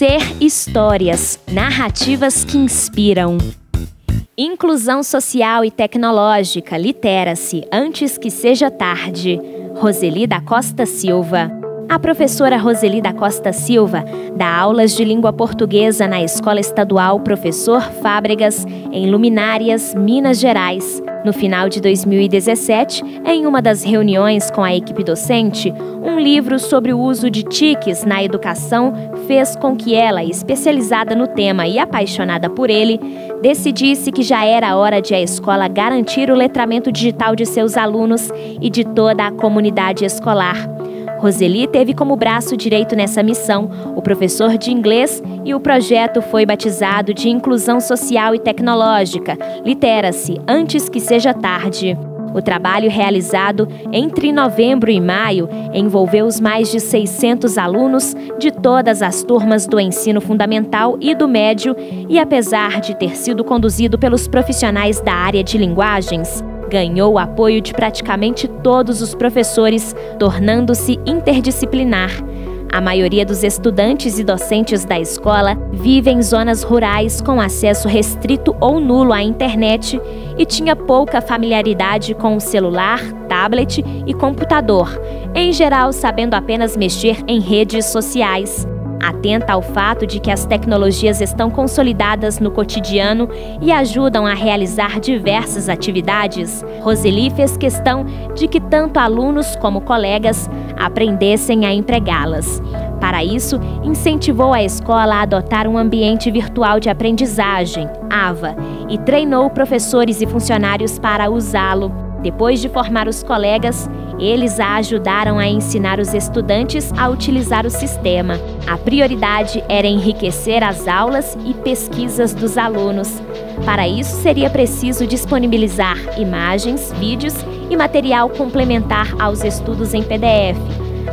Ser Histórias narrativas que inspiram. Inclusão social e tecnológica, litera-se antes que seja tarde. Roseli da Costa Silva. A professora Roseli da Costa Silva dá aulas de língua portuguesa na Escola Estadual Professor Fábregas, em Luminárias, Minas Gerais. No final de 2017, em uma das reuniões com a equipe docente, um livro sobre o uso de TICs na educação fez com que ela, especializada no tema e apaixonada por ele, decidisse que já era hora de a escola garantir o letramento digital de seus alunos e de toda a comunidade escolar. Roseli teve como braço direito nessa missão o professor de inglês e o projeto foi batizado de Inclusão Social e Tecnológica, Litera-se antes que seja tarde. O trabalho realizado entre novembro e maio envolveu os mais de 600 alunos de todas as turmas do ensino fundamental e do médio, e apesar de ter sido conduzido pelos profissionais da área de linguagens, ganhou o apoio de praticamente todos os professores, tornando-se interdisciplinar. A maioria dos estudantes e docentes da escola vive em zonas rurais com acesso restrito ou nulo à internet e tinha pouca familiaridade com o celular, tablet e computador, em geral sabendo apenas mexer em redes sociais. Atenta ao fato de que as tecnologias estão consolidadas no cotidiano e ajudam a realizar diversas atividades, Roseli fez questão de que tanto alunos como colegas aprendessem a empregá-las. Para isso, incentivou a escola a adotar um ambiente virtual de aprendizagem, AVA, e treinou professores e funcionários para usá-lo. Depois de formar os colegas, eles a ajudaram a ensinar os estudantes a utilizar o sistema. A prioridade era enriquecer as aulas e pesquisas dos alunos. Para isso, seria preciso disponibilizar imagens, vídeos e material complementar aos estudos em PDF,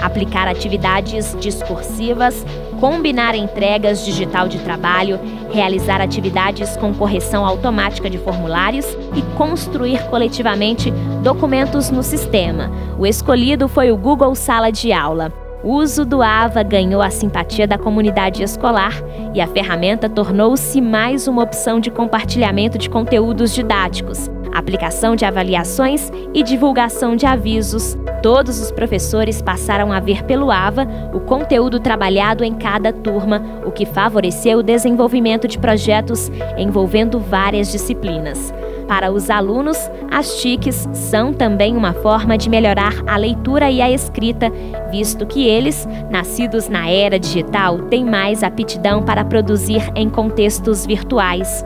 aplicar atividades discursivas, combinar entregas digital de trabalho, realizar atividades com correção automática de formulários e construir coletivamente documentos no sistema. O escolhido foi o Google Sala de Aula. O uso do AVA ganhou a simpatia da comunidade escolar e a ferramenta tornou-se mais uma opção de compartilhamento de conteúdos didáticos, aplicação de avaliações e divulgação de avisos. Todos os professores passaram a ver pelo AVA o conteúdo trabalhado em cada turma, o que favoreceu o desenvolvimento de projetos envolvendo várias disciplinas. Para os alunos, as TICs são também uma forma de melhorar a leitura e a escrita, visto que eles, nascidos na era digital, têm mais aptidão para produzir em contextos virtuais.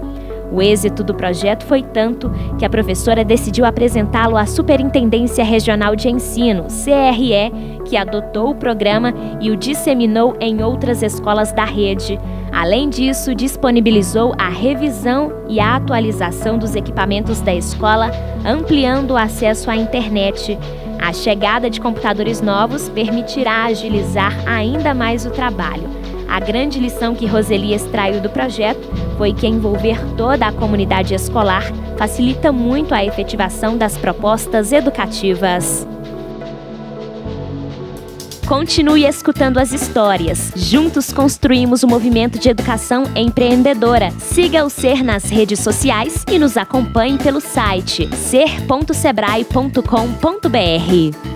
O êxito do projeto foi tanto que a professora decidiu apresentá-lo à Superintendência Regional de Ensino, CRE, que adotou o programa e o disseminou em outras escolas da rede. Além disso, disponibilizou a revisão e a atualização dos equipamentos da escola, ampliando o acesso à internet. A chegada de computadores novos permitirá agilizar ainda mais o trabalho. A grande lição que Roseli extraiu do projeto foi que envolver toda a comunidade escolar facilita muito a efetivação das propostas educativas. Continue escutando as histórias. Juntos construímos o movimento de educação empreendedora. Siga o Ser nas redes sociais e nos acompanhe pelo site ser.sebrae.com.br.